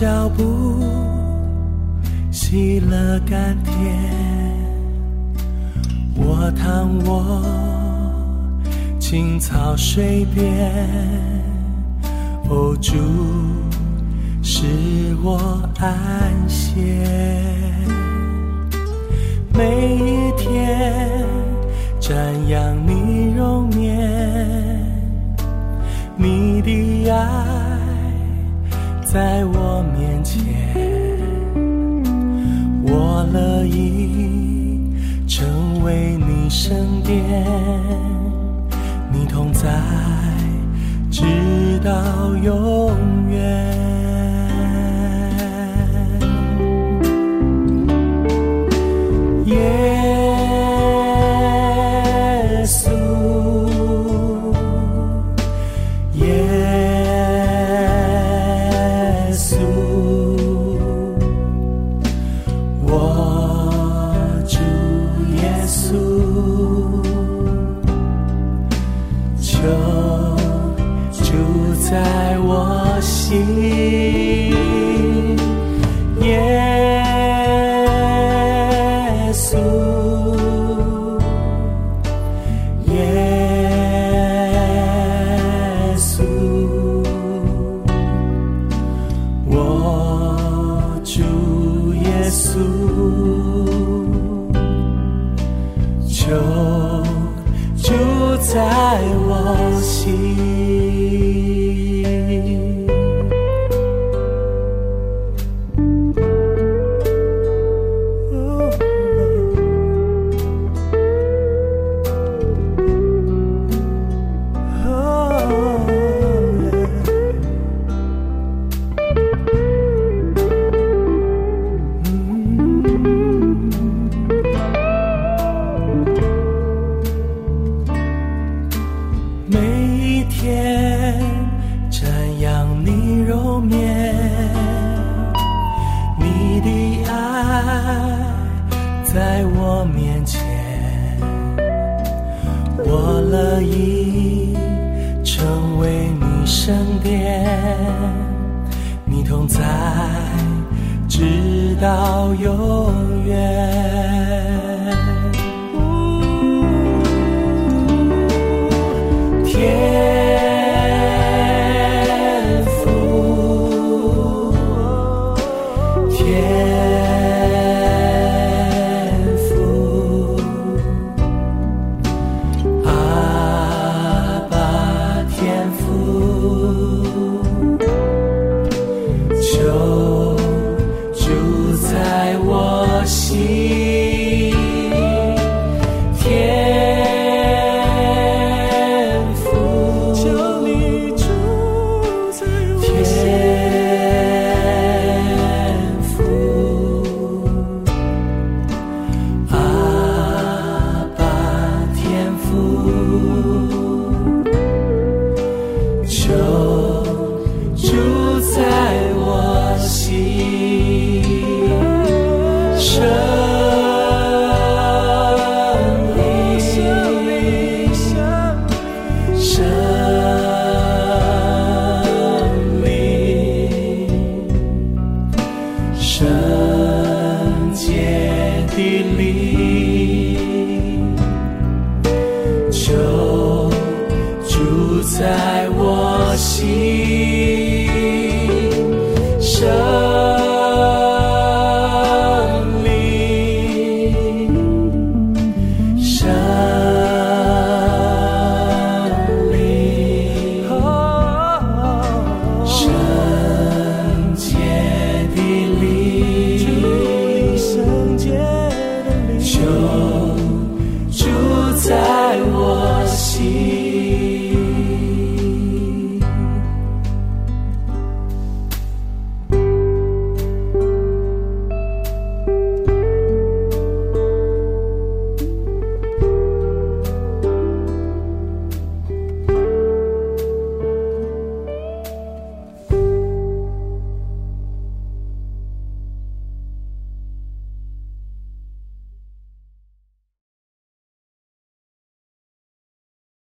脚步喜乐甘甜，我躺卧青草水边，哦主使我安歇，每一天。瞻仰你容颜，你的爱在我面前，我乐意成为你身边，你同在直到永远。就住在我心。就住在我心。乐意成为你身边你同在直到永远。Lord. 在我心。